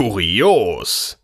Kurios.